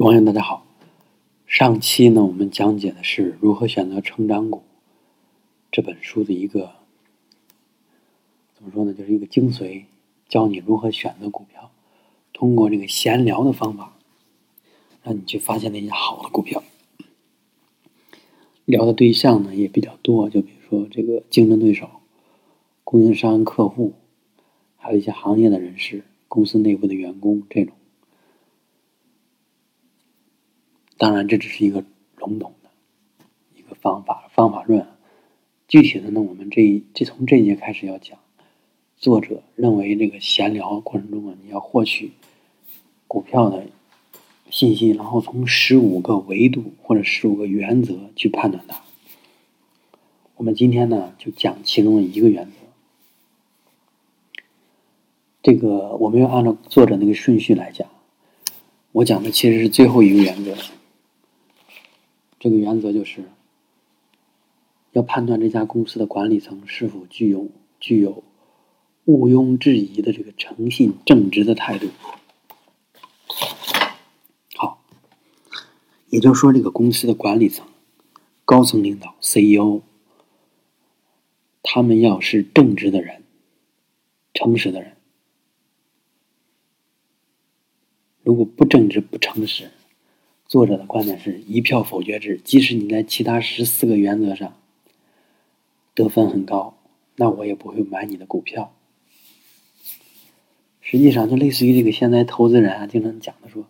各位网友，大家好。上期呢，我们讲解的是如何选择成长股这本书的一个怎么说呢，就是一个精髓，教你如何选择股票，通过这个闲聊的方法，让你去发现那些好的股票。聊的对象呢也比较多，就比如说这个竞争对手、供应商、客户，还有一些行业的人士、公司内部的员工这种。当然，这只是一个笼统的一个方法方法论。具体的呢，我们这一这从这一节开始要讲。作者认为，这个闲聊过程中啊，你要获取股票的信息，然后从十五个维度或者十五个原则去判断它。我们今天呢，就讲其中的一个原则。这个我们要按照作者那个顺序来讲。我讲的其实是最后一个原则。这个原则就是，要判断这家公司的管理层是否具有具有毋庸置疑的这个诚信正直的态度。好，也就是说，这个公司的管理层、高层领导、CEO，他们要是正直的人、诚实的人。如果不正直、不诚实，作者的观点是一票否决制，即使你在其他十四个原则上得分很高，那我也不会买你的股票。实际上，就类似于这个现在投资人啊，经常讲的说，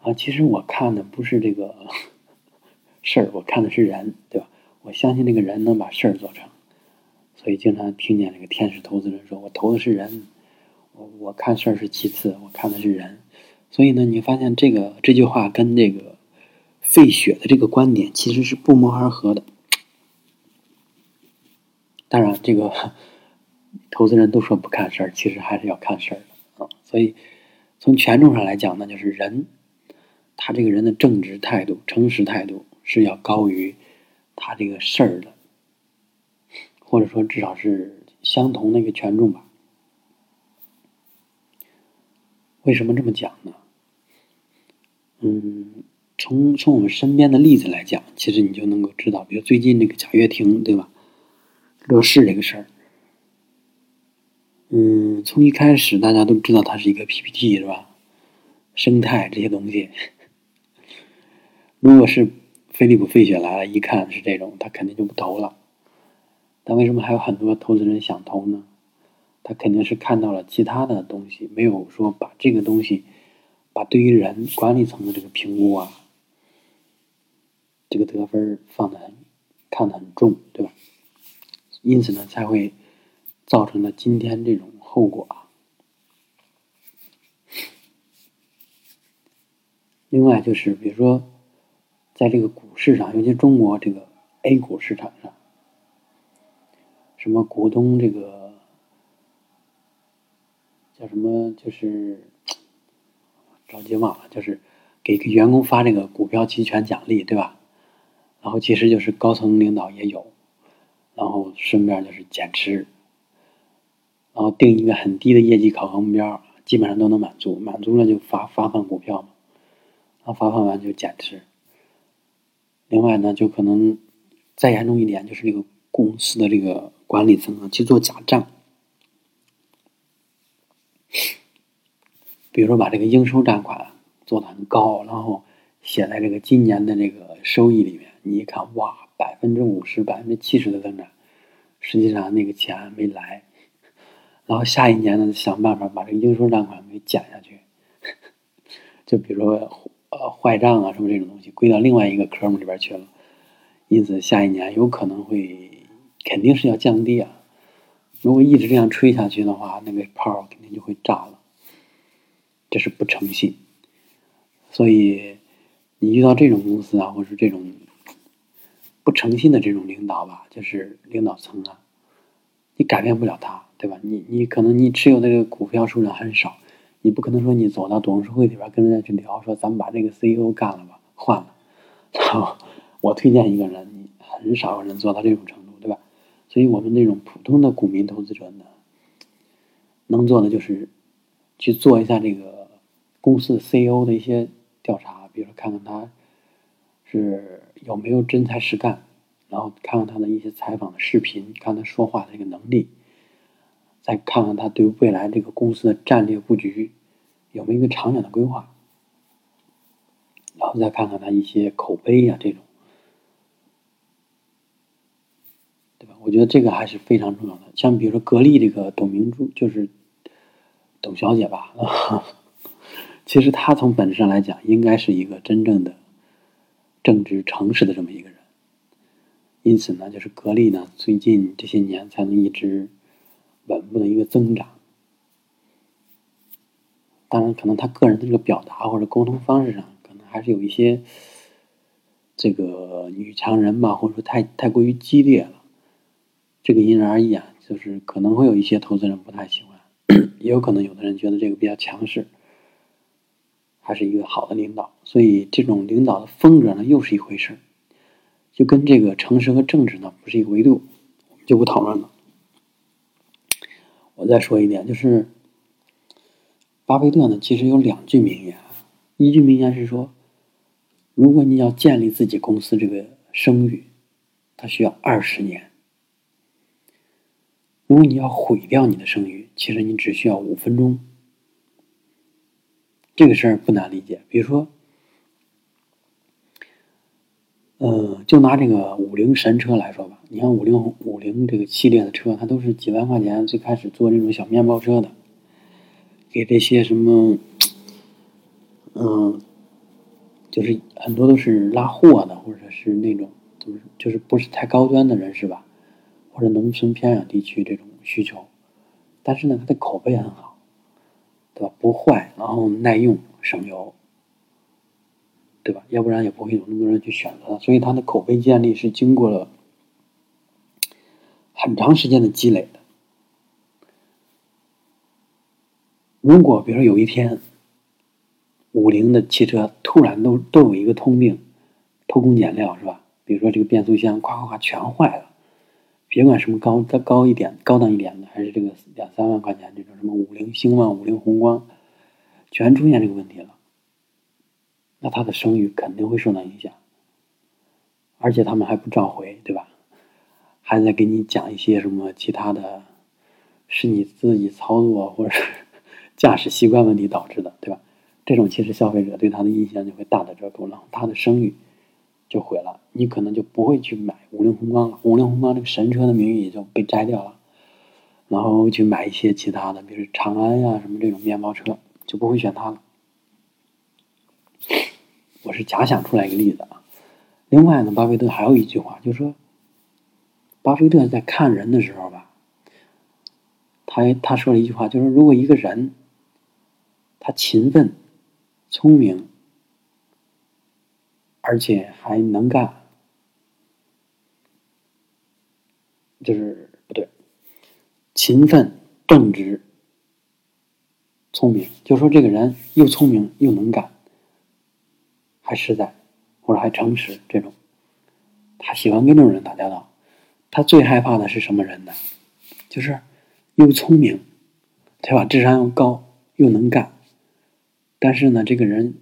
啊，其实我看的不是这个 事儿，我看的是人，对吧？我相信这个人能把事儿做成，所以经常听见这个天使投资人说，我投的是人，我我看事儿是其次，我看的是人。所以呢，你发现这个这句话跟这个费雪的这个观点其实是不谋而合的。当然，这个投资人都说不看事儿，其实还是要看事儿的啊。所以从权重上来讲呢，就是人他这个人的正直态度、诚实态度是要高于他这个事儿的，或者说至少是相同的一个权重吧。为什么这么讲呢？嗯，从从我们身边的例子来讲，其实你就能够知道，比如最近这个贾跃亭，对吧？乐视这个事儿，嗯，从一开始大家都知道它是一个 PPT 是吧？生态这些东西，如果是飞利浦费雪来了，一看是这种，他肯定就不投了。但为什么还有很多投资人想投呢？他肯定是看到了其他的东西，没有说把这个东西。把对于人管理层的这个评估啊，这个得分放的很看得很重，对吧？因此呢，才会造成了今天这种后果啊。另外就是，比如说，在这个股市上，尤其中国这个 A 股市场上，什么股东这个叫什么，就是。着急忘了，就是给员工发这个股票期权奖励，对吧？然后其实就是高层领导也有，然后顺便就是减持，然后定一个很低的业绩考核目标，基本上都能满足，满足了就发发放股票嘛，然后发放完就减持。另外呢，就可能再严重一点，就是这个公司的这个管理层啊去做假账。比如说，把这个应收账款做的很高，然后写在这个今年的这个收益里面，你一看，哇，百分之五十、百分之七十的增长，实际上那个钱没来。然后下一年呢，想办法把这个应收账款给减下去。就比如说，呃，坏账啊什么这种东西归到另外一个科目里边去了，因此下一年有可能会肯定是要降低啊。如果一直这样吹下去的话，那个泡肯定就会炸了。这是不诚信，所以你遇到这种公司啊，或者是这种不诚信的这种领导吧，就是领导层啊，你改变不了他，对吧？你你可能你持有的这个股票数量很少，你不可能说你走到董事会里边跟人家去聊，说咱们把这个 CEO 干了吧，换了，然后我推荐一个人，很少有人做到这种程度，对吧？所以我们这种普通的股民投资者呢，能做的就是去做一下这个。公司 CEO 的一些调查，比如说看看他是有没有真才实干，然后看看他的一些采访的视频，看他说话的这个能力，再看看他对未来这个公司的战略布局有没有一个长远的规划，然后再看看他一些口碑呀这种。对吧我觉得这个还是非常重要的。像比如说格力这个董明珠，就是董小姐吧，其实他从本质上来讲，应该是一个真正的正直诚实的这么一个人。因此呢，就是格力呢，最近这些年才能一直稳步的一个增长。当然，可能他个人的这个表达或者沟通方式上，可能还是有一些这个女强人吧，或者说太太过于激烈了。这个因人而异啊，就是可能会有一些投资人不太喜欢，也有可能有的人觉得这个比较强势，还是一个好的领导。所以这种领导的风格呢，又是一回事就跟这个诚实和正直呢不是一个维度，我们就不讨论了。我再说一点，就是巴菲特呢，其实有两句名言，一句名言是说，如果你要建立自己公司这个声誉，它需要二十年。如果你要毁掉你的声誉，其实你只需要五分钟。这个事儿不难理解。比如说，嗯，就拿这个五菱神车来说吧，你看五菱五菱这个系列的车，它都是几万块钱最开始做这种小面包车的，给这些什么，嗯，就是很多都是拉货的，或者是那种就是就是不是太高端的人士吧。或者农村偏远地区这种需求，但是呢，它的口碑很好，对吧？不坏，然后耐用，省油，对吧？要不然也不会有那么多人去选择它。所以它的口碑建立是经过了很长时间的积累的。如果比如说有一天，五菱的汽车突然都都有一个通病，偷工减料是吧？比如说这个变速箱咵咵咵全坏了。别管什么高再高一点、高档一点的，还是这个两三万块钱这种什么五菱兴旺、五菱宏光，全出现这个问题了，那他的声誉肯定会受到影响，而且他们还不召回，对吧？还在给你讲一些什么其他的，是你自己操作或者是 驾驶习惯问题导致的，对吧？这种其实消费者对他的印象就会大打折扣，了他的声誉。就毁了，你可能就不会去买五菱宏光了。五菱宏光这个神车的名誉也就被摘掉了，然后去买一些其他的，比如长安呀什么这种面包车，就不会选它了。我是假想出来一个例子啊。另外呢，巴菲特还有一句话，就是说，巴菲特在看人的时候吧，他他说了一句话，就是如果一个人他勤奋、聪明。而且还能干，就是不对，勤奋、正直、聪明。就说这个人又聪明又能干，还实在，或者还诚实，这种，他喜欢跟这种人打交道。他最害怕的是什么人呢？就是又聪明，对吧？智商又高，又能干，但是呢，这个人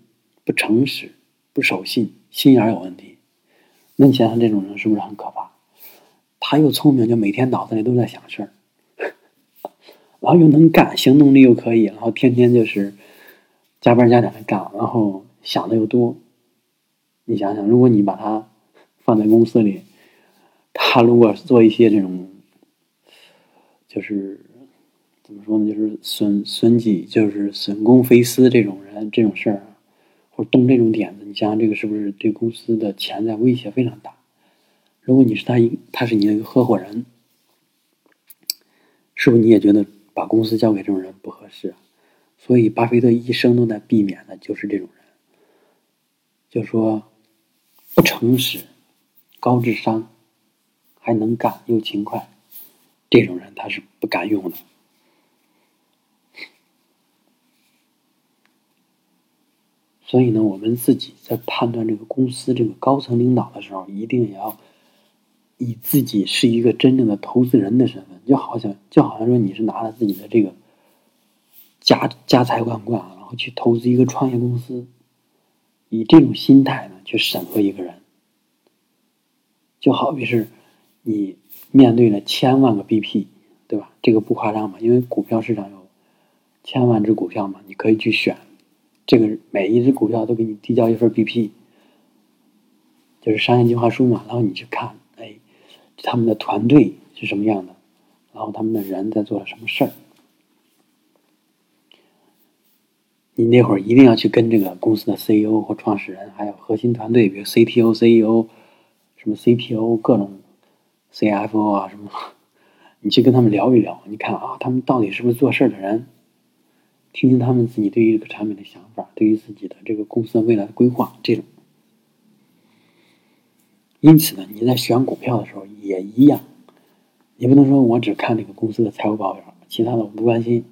不诚实，不守信。心眼有问题，那你想想这种人是不是很可怕？他又聪明，就每天脑子里都在想事儿，然后又能干，行动力又可以，然后天天就是加班加点的干，然后想的又多。你想想，如果你把他放在公司里，他如果做一些这种，就是怎么说呢？就是损损己，就是损公非私这种人，这种事儿。动这种点子，你想想这个是不是对公司的潜在威胁非常大？如果你是他一，他是你的一个合伙人，是不是你也觉得把公司交给这种人不合适？所以，巴菲特一生都在避免的就是这种人，就说不诚实、高智商、还能干又勤快，这种人他是不敢用的。所以呢，我们自己在判断这个公司这个高层领导的时候，一定也要以自己是一个真正的投资人的身份，就好像就好像说你是拿了自己的这个家家财万贯，然后去投资一个创业公司，以这种心态呢去审核一个人，就好比是你面对了千万个 BP，对吧？这个不夸张吧？因为股票市场有千万只股票嘛，你可以去选，这个每一只股票都给你递交一份 BP，就是商业计划书嘛。然后你去看，哎，他们的团队是什么样的，然后他们的人在做了什么事儿。你那会儿一定要去跟这个公司的 CEO 或创始人，还有核心团队，比如 CTO、CEO、什么 CPO、各种 CFO 啊什么，你去跟他们聊一聊，你看啊，他们到底是不是做事的人？听听他们自己对于这个产品的想法，对于自己的这个公司的未来的规划，这种。因此呢，你在选股票的时候也一样，你不能说我只看这个公司的财务报表，其他的我不关心。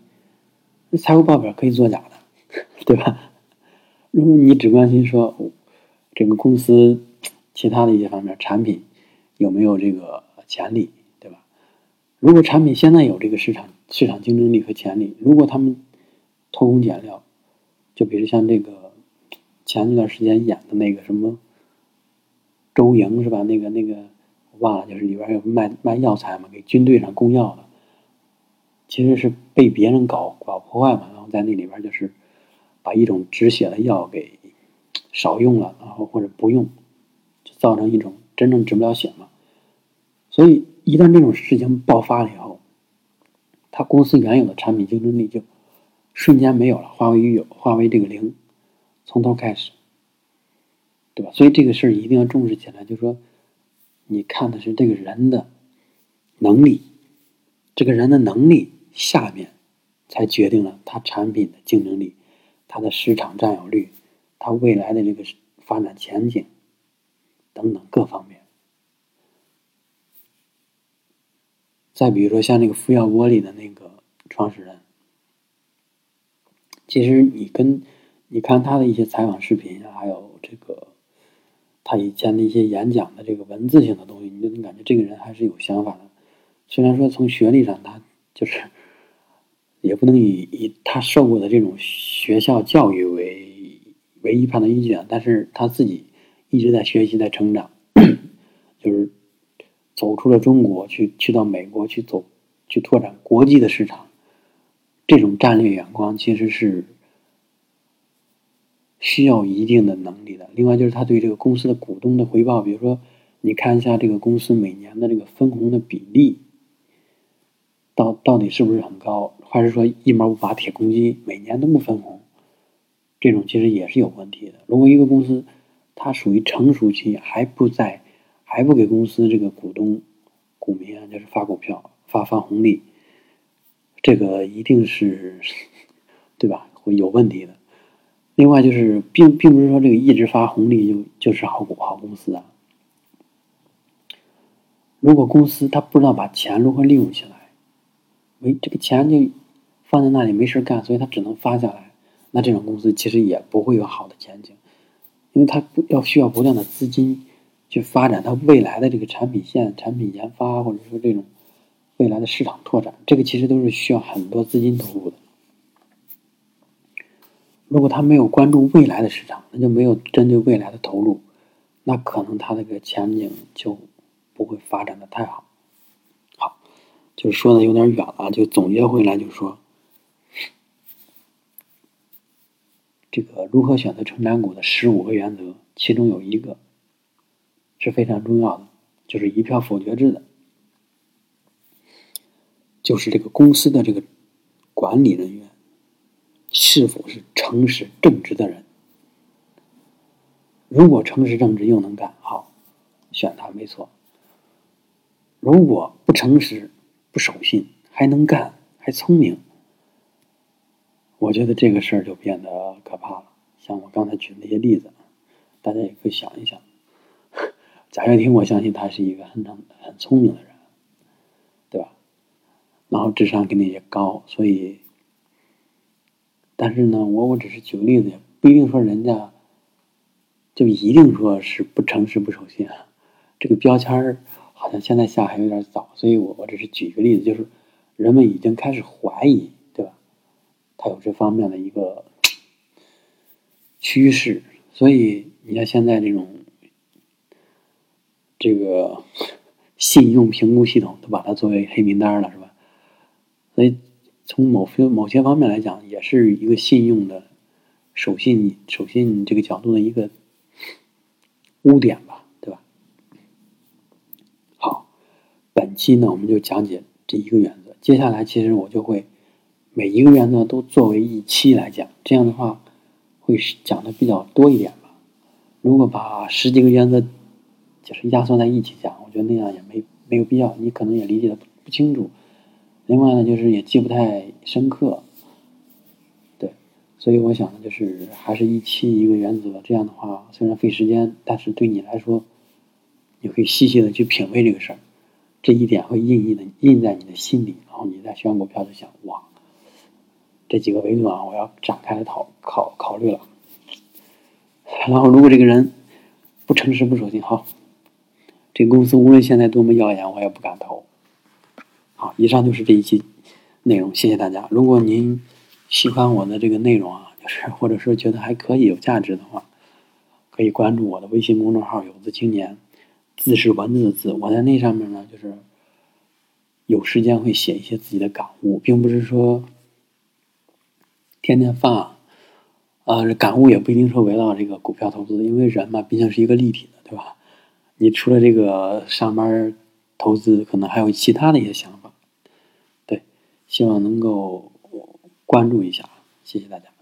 财务报表可以作假的。对吧？如果你只关心说这个公司其他的一些方面，产品有没有这个潜力，对吧？如果产品现在有这个市场市场竞争力和潜力，如果他们偷工减料，就比如像这个前一段时间演的那个什么周莹是吧？那个那个我忘了，就是里边有卖卖药材嘛，给军队上供药的，其实是被别人搞搞破坏嘛，然后在那里边就是。把一种止血的药给少用了，然后或者不用，就造成一种真正止不了血嘛。所以一旦这种事情爆发了以后，他公司原有的产品竞争力就瞬间没有了，化为有，化为这个零，从头开始，对吧？所以这个事儿一定要重视起来，就是说，你看的是这个人的能力，这个人的能力下面才决定了他产品的竞争力。他的市场占有率，他未来的这个发展前景等等各方面。再比如说像那个福耀玻璃的那个创始人，其实你跟你看他的一些采访视频，还有这个他以前的一些演讲的这个文字性的东西，你就能感觉这个人还是有想法的。虽然说从学历上他就是。也不能以以他受过的这种学校教育为唯一判断依据啊，但是他自己一直在学习，在成长，就是走出了中国，去去到美国去走，去拓展国际的市场，这种战略眼光其实是需要一定的能力的。另外就是他对这个公司的股东的回报，比如说你看一下这个公司每年的这个分红的比例。到到底是不是很高，还是说一毛不拔铁公鸡，每年都不分红？这种其实也是有问题的。如果一个公司它属于成熟期，还不在，还不给公司这个股东、股民啊，就是发股票、发发红利，这个一定是对吧？会有问题的。另外就是，并并不是说这个一直发红利就就是好股好公司啊。如果公司它不知道把钱如何利用起来。没这个钱就放在那里没事干，所以他只能发下来。那这种公司其实也不会有好的前景，因为它不要需要不断的资金去发展它未来的这个产品线、产品研发，或者说这种未来的市场拓展，这个其实都是需要很多资金投入的。如果他没有关注未来的市场，那就没有针对未来的投入，那可能他这个前景就不会发展的太好。好就是说的有点远了，就总结回来，就说这个如何选择成长股的十五个原则，其中有一个是非常重要的，就是一票否决制的，就是这个公司的这个管理人员是否是诚实正直的人。如果诚实正直又能干，好，选他没错。如果不诚实，不守信还能干还聪明，我觉得这个事儿就变得可怕了。像我刚才举的那些例子，大家也可以想一想。贾跃亭，我相信他是一个很很很聪明的人，然后智商肯定也高，所以，但是呢，我我只是举个例子，不一定说人家就一定说是不诚实不守信啊。这个标签儿。好像现在下还有点早，所以我我只是举一个例子，就是人们已经开始怀疑，对吧？他有这方面的一个趋势，所以你像现在这种这个信用评估系统都把它作为黑名单了，所以从某些某些方面来讲，也是一个信用的守信守信这个角度的一个污点吧，对吧？好，本期呢我们就讲解这一个原则，接下来其实我就会每一个原则都作为一期来讲，这样的话会讲的比较多一点吧。如果把十几个原则就是压缩在一起讲，我觉得那样也没没有必要，你可能也理解的不清楚。另外呢，就是也记不太深刻，对，所以我想呢，就是还是一期一个原则，这样的话虽然费时间，但是对你来说，你可以细细的去品味这个事儿，这一点会印印的印在你的心里，然后你在选股票就想，哇，这几个维度啊，我要展开来讨考考虑了。然后如果这个人不诚实不守信，好，这公司无论现在多么耀眼，我也不敢投。好，以上就是这一期内容，谢谢大家。如果您喜欢我的这个内容啊，就是或者说觉得还可以有价值的话，可以关注我的微信公众号“有字青年”，字是文字的字。我在那上面呢，就是有时间会写一些自己的感悟，并不是说天天发。啊，感悟也不一定说围绕这个股票投资，因为人嘛，毕竟是一个立体的，对吧？你除了这个上班投资，可能还有其他的一些想法。希望能够关注一下，谢谢大家。